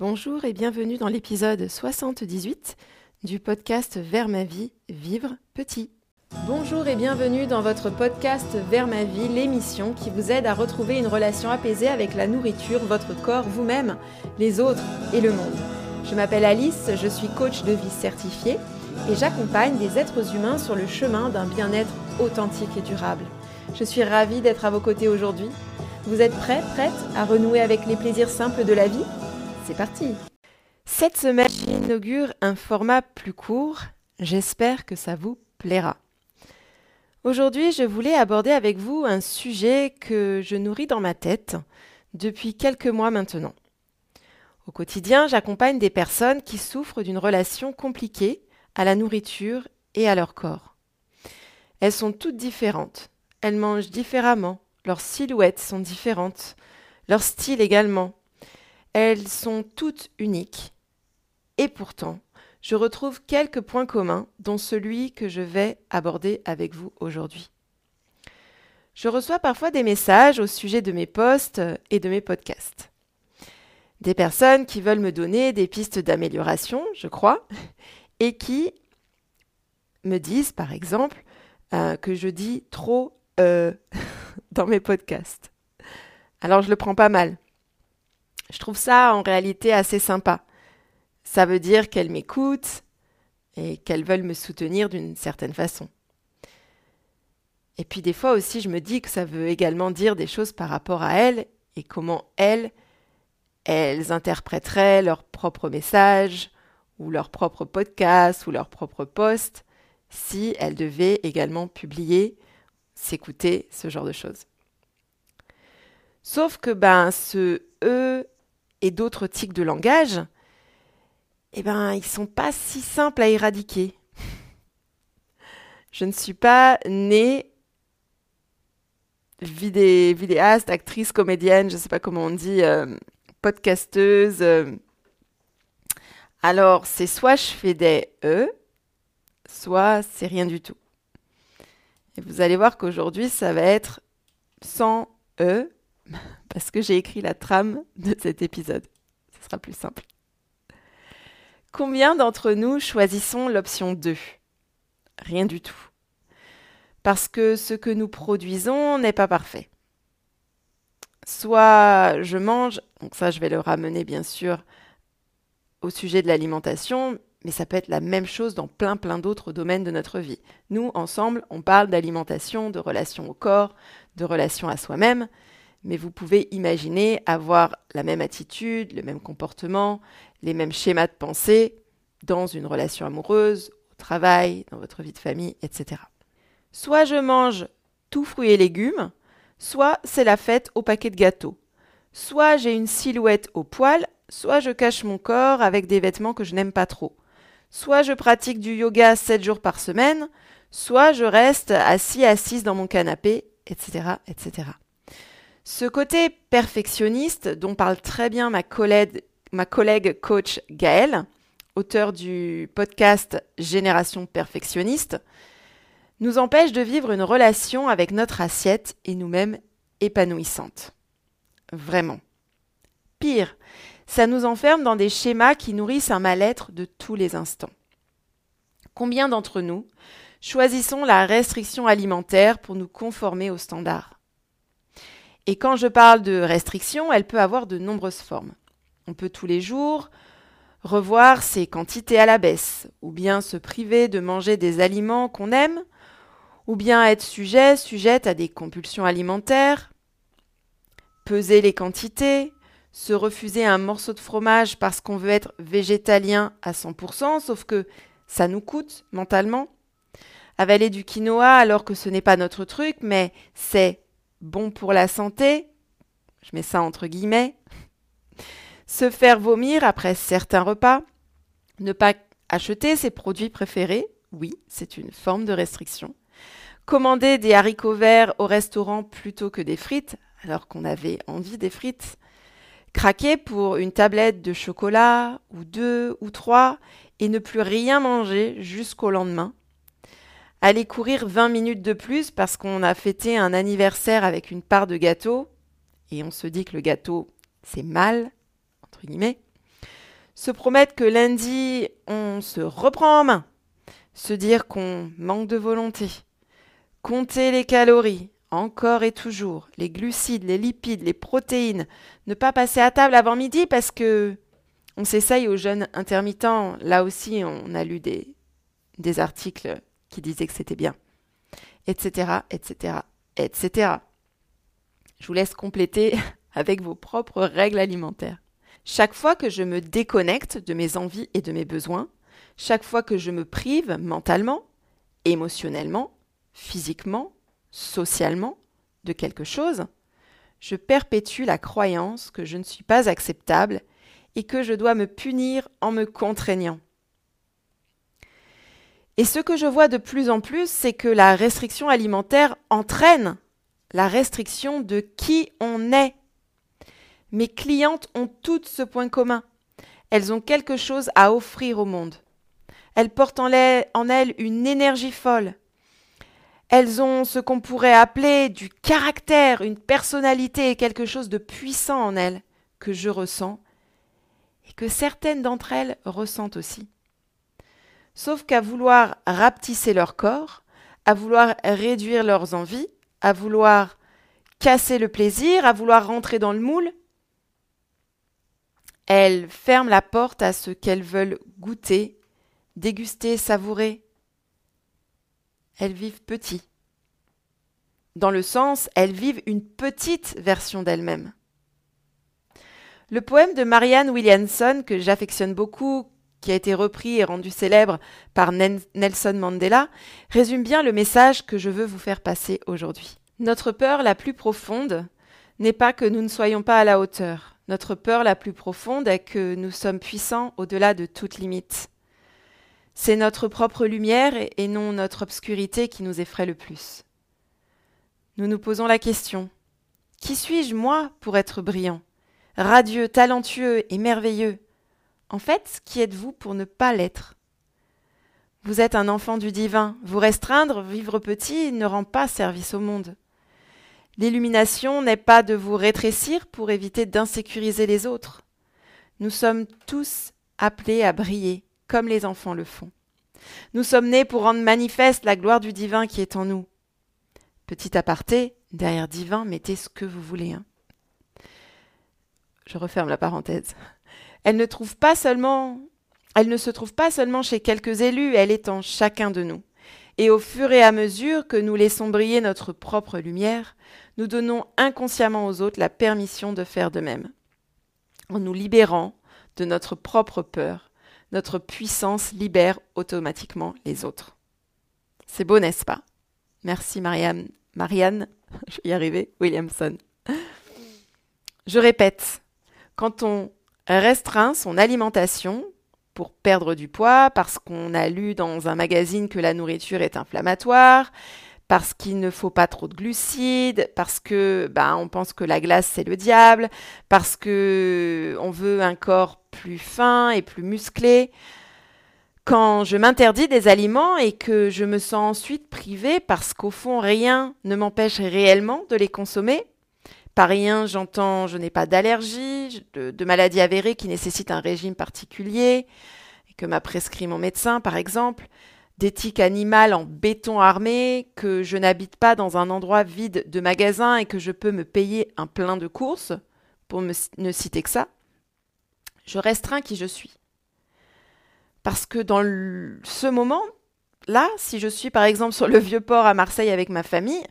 Bonjour et bienvenue dans l'épisode 78 du podcast Vers ma vie, vivre petit. Bonjour et bienvenue dans votre podcast Vers ma vie, l'émission qui vous aide à retrouver une relation apaisée avec la nourriture, votre corps, vous-même, les autres et le monde. Je m'appelle Alice, je suis coach de vie certifié et j'accompagne des êtres humains sur le chemin d'un bien-être authentique et durable. Je suis ravie d'être à vos côtés aujourd'hui. Vous êtes prêts, prêtes à renouer avec les plaisirs simples de la vie? C'est parti Cette semaine, j'inaugure un format plus court. J'espère que ça vous plaira. Aujourd'hui, je voulais aborder avec vous un sujet que je nourris dans ma tête depuis quelques mois maintenant. Au quotidien, j'accompagne des personnes qui souffrent d'une relation compliquée à la nourriture et à leur corps. Elles sont toutes différentes. Elles mangent différemment. Leurs silhouettes sont différentes. Leur style également. Elles sont toutes uniques. Et pourtant, je retrouve quelques points communs, dont celui que je vais aborder avec vous aujourd'hui. Je reçois parfois des messages au sujet de mes posts et de mes podcasts. Des personnes qui veulent me donner des pistes d'amélioration, je crois, et qui me disent, par exemple, euh, que je dis trop euh, dans mes podcasts. Alors je le prends pas mal. Je trouve ça en réalité assez sympa. Ça veut dire qu'elles m'écoutent et qu'elles veulent me soutenir d'une certaine façon. Et puis des fois aussi, je me dis que ça veut également dire des choses par rapport à elles et comment elles, elles interpréteraient leur propre message ou leur propre podcast ou leur propre post si elles devaient également publier, s'écouter, ce genre de choses. Sauf que ben ce eux et d'autres tics de langage, eh ben, ils sont pas si simples à éradiquer. Je ne suis pas née vidéaste, actrice, comédienne, je ne sais pas comment on dit, euh, podcasteuse. Alors, c'est soit je fais des E, soit c'est rien du tout. Et vous allez voir qu'aujourd'hui, ça va être sans E, parce que j'ai écrit la trame de cet épisode. Ce sera plus simple. Combien d'entre nous choisissons l'option 2 Rien du tout. Parce que ce que nous produisons n'est pas parfait. Soit je mange, donc ça je vais le ramener bien sûr au sujet de l'alimentation, mais ça peut être la même chose dans plein plein d'autres domaines de notre vie. Nous, ensemble, on parle d'alimentation, de relation au corps, de relation à soi-même, mais vous pouvez imaginer avoir la même attitude, le même comportement, les mêmes schémas de pensée dans une relation amoureuse, au travail, dans votre vie de famille, etc. Soit je mange tout fruits et légumes, soit c'est la fête au paquet de gâteaux. Soit j'ai une silhouette au poil, soit je cache mon corps avec des vêtements que je n'aime pas trop. Soit je pratique du yoga 7 jours par semaine, soit je reste assis assise dans mon canapé, etc., etc. Ce côté perfectionniste dont parle très bien ma collègue, coach Gaëlle, auteur du podcast Génération perfectionniste, nous empêche de vivre une relation avec notre assiette et nous-mêmes épanouissante. Vraiment. Pire, ça nous enferme dans des schémas qui nourrissent un mal-être de tous les instants. Combien d'entre nous choisissons la restriction alimentaire pour nous conformer aux standards? Et quand je parle de restriction, elle peut avoir de nombreuses formes. On peut tous les jours revoir ses quantités à la baisse, ou bien se priver de manger des aliments qu'on aime, ou bien être sujet, sujette à des compulsions alimentaires, peser les quantités, se refuser un morceau de fromage parce qu'on veut être végétalien à 100%, sauf que ça nous coûte mentalement. Avaler du quinoa alors que ce n'est pas notre truc, mais c'est bon pour la santé, je mets ça entre guillemets, se faire vomir après certains repas, ne pas acheter ses produits préférés, oui, c'est une forme de restriction, commander des haricots verts au restaurant plutôt que des frites, alors qu'on avait envie des frites, craquer pour une tablette de chocolat, ou deux, ou trois, et ne plus rien manger jusqu'au lendemain, aller courir 20 minutes de plus parce qu'on a fêté un anniversaire avec une part de gâteau et on se dit que le gâteau c'est mal, entre guillemets, Se promettre que lundi, on se reprend en main. Se dire qu'on manque de volonté. Compter les calories, encore et toujours, les glucides, les lipides, les protéines. Ne pas passer à table avant midi parce que on s'essaye aux jeunes intermittents. Là aussi, on a lu des, des articles qui disaient que c'était bien. Etc., etc., etc. Je vous laisse compléter avec vos propres règles alimentaires. Chaque fois que je me déconnecte de mes envies et de mes besoins, chaque fois que je me prive mentalement, émotionnellement, physiquement, socialement de quelque chose, je perpétue la croyance que je ne suis pas acceptable et que je dois me punir en me contraignant. Et ce que je vois de plus en plus, c'est que la restriction alimentaire entraîne la restriction de qui on est. Mes clientes ont toutes ce point commun. Elles ont quelque chose à offrir au monde. Elles portent en elles une énergie folle. Elles ont ce qu'on pourrait appeler du caractère, une personnalité et quelque chose de puissant en elles que je ressens et que certaines d'entre elles ressentent aussi. Sauf qu'à vouloir rapetisser leur corps, à vouloir réduire leurs envies, à vouloir casser le plaisir, à vouloir rentrer dans le moule, elles ferment la porte à ce qu'elles veulent goûter, déguster, savourer. Elles vivent petit. Dans le sens, elles vivent une petite version d'elles-mêmes. Le poème de Marianne Williamson, que j'affectionne beaucoup, qui a été repris et rendu célèbre par Nelson Mandela, résume bien le message que je veux vous faire passer aujourd'hui. Notre peur la plus profonde n'est pas que nous ne soyons pas à la hauteur. Notre peur la plus profonde est que nous sommes puissants au-delà de toute limite. C'est notre propre lumière et non notre obscurité qui nous effraie le plus. Nous nous posons la question Qui suis-je, moi, pour être brillant radieux, talentueux et merveilleux? En fait, qui êtes-vous pour ne pas l'être? Vous êtes un enfant du divin. Vous restreindre, vivre petit, ne rend pas service au monde. L'illumination n'est pas de vous rétrécir pour éviter d'insécuriser les autres. Nous sommes tous appelés à briller, comme les enfants le font. Nous sommes nés pour rendre manifeste la gloire du divin qui est en nous. Petit aparté, derrière divin, mettez ce que vous voulez. Hein je referme la parenthèse. Elle ne se trouve pas seulement chez quelques élus, elle est en chacun de nous. Et au fur et à mesure que nous laissons briller notre propre lumière, nous donnons inconsciemment aux autres la permission de faire de même. En nous libérant de notre propre peur, notre puissance libère automatiquement les autres. C'est beau, n'est-ce pas? Merci Marianne. Marianne, je vais y arriver, Williamson. Je répète, quand on restreint son alimentation pour perdre du poids, parce qu'on a lu dans un magazine que la nourriture est inflammatoire, parce qu'il ne faut pas trop de glucides, parce que bah, on pense que la glace c'est le diable, parce que on veut un corps plus fin et plus musclé. Quand je m'interdis des aliments et que je me sens ensuite privée parce qu'au fond rien ne m'empêche réellement de les consommer, par rien, j'entends je n'ai pas d'allergie, de, maladie avérée qui nécessite un régime particulier, que m'a prescrit mon médecin, par exemple, d'éthique animale en béton armé, que je n'habite pas dans un endroit vide de magasins et que je peux me payer un plein de courses, pour ne citer que ça, je restreins qui je suis. Parce que dans ce moment, là, si je suis par exemple sur le vieux port à Marseille avec ma famille,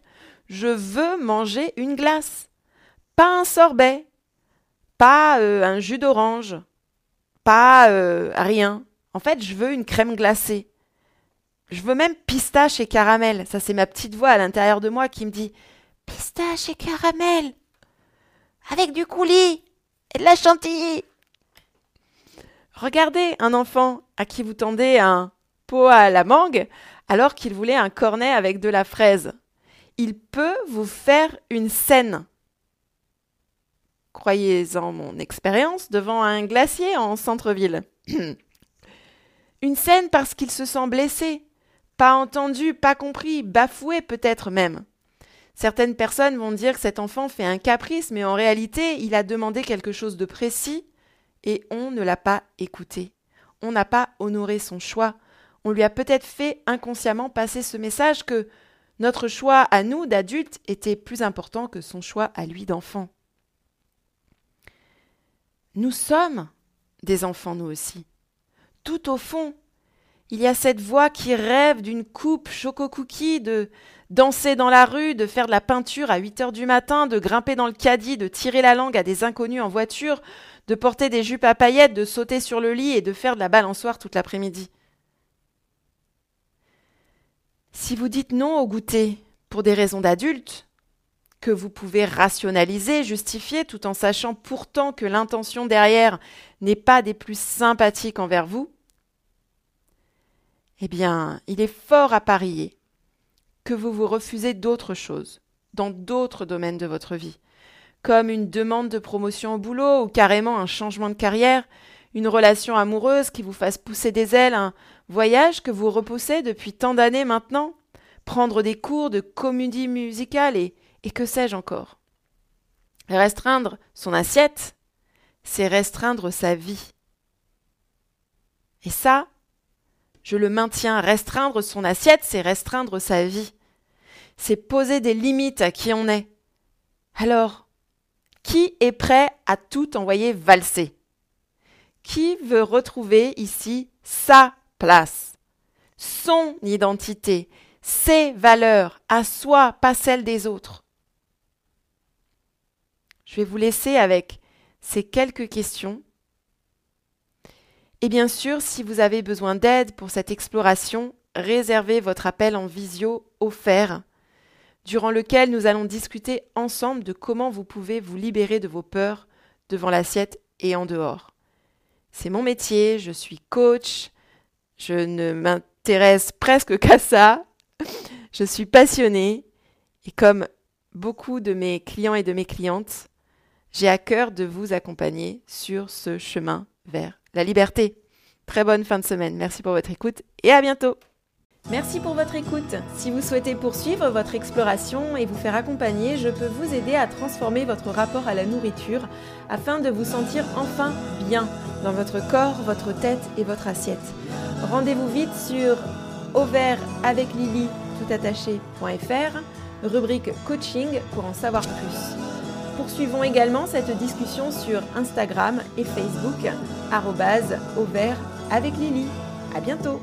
je veux manger une glace. Pas un sorbet, pas un jus d'orange, pas euh, rien. En fait, je veux une crème glacée. Je veux même pistache et caramel. Ça, c'est ma petite voix à l'intérieur de moi qui me dit pistache et caramel avec du coulis et de la chantilly. Regardez un enfant à qui vous tendez un pot à la mangue alors qu'il voulait un cornet avec de la fraise. Il peut vous faire une scène croyez-en mon expérience, devant un glacier en centre-ville. Une scène parce qu'il se sent blessé, pas entendu, pas compris, bafoué peut-être même. Certaines personnes vont dire que cet enfant fait un caprice, mais en réalité, il a demandé quelque chose de précis et on ne l'a pas écouté. On n'a pas honoré son choix. On lui a peut-être fait inconsciemment passer ce message que notre choix à nous d'adultes était plus important que son choix à lui d'enfant. Nous sommes des enfants nous aussi. Tout au fond, il y a cette voix qui rêve d'une coupe choco-cookie, de danser dans la rue, de faire de la peinture à 8 heures du matin, de grimper dans le caddie, de tirer la langue à des inconnus en voiture, de porter des jupes à paillettes, de sauter sur le lit et de faire de la balançoire toute l'après-midi. Si vous dites non au goûter pour des raisons d'adultes, que vous pouvez rationaliser, justifier, tout en sachant pourtant que l'intention derrière n'est pas des plus sympathiques envers vous, eh bien, il est fort à parier que vous vous refusez d'autres choses, dans d'autres domaines de votre vie, comme une demande de promotion au boulot ou carrément un changement de carrière, une relation amoureuse qui vous fasse pousser des ailes, un voyage que vous repoussez depuis tant d'années maintenant, prendre des cours de comédie musicale et, et que sais-je encore? Restreindre son assiette, c'est restreindre sa vie. Et ça, je le maintiens. Restreindre son assiette, c'est restreindre sa vie. C'est poser des limites à qui on est. Alors, qui est prêt à tout envoyer valser? Qui veut retrouver ici sa place, son identité, ses valeurs, à soi, pas celles des autres? Je vais vous laisser avec ces quelques questions et bien sûr, si vous avez besoin d'aide pour cette exploration, réservez votre appel en visio offert, durant lequel nous allons discuter ensemble de comment vous pouvez vous libérer de vos peurs devant l'assiette et en dehors. C'est mon métier, je suis coach, je ne m'intéresse presque qu'à ça, je suis passionnée et comme beaucoup de mes clients et de mes clientes, j'ai à cœur de vous accompagner sur ce chemin vers la liberté. Très bonne fin de semaine. Merci pour votre écoute et à bientôt. Merci pour votre écoute. Si vous souhaitez poursuivre votre exploration et vous faire accompagner, je peux vous aider à transformer votre rapport à la nourriture afin de vous sentir enfin bien dans votre corps, votre tête et votre assiette. Rendez-vous vite sur avec Lily rubrique coaching pour en savoir plus. Poursuivons également cette discussion sur Instagram et Facebook, au vert avec Lily. À bientôt!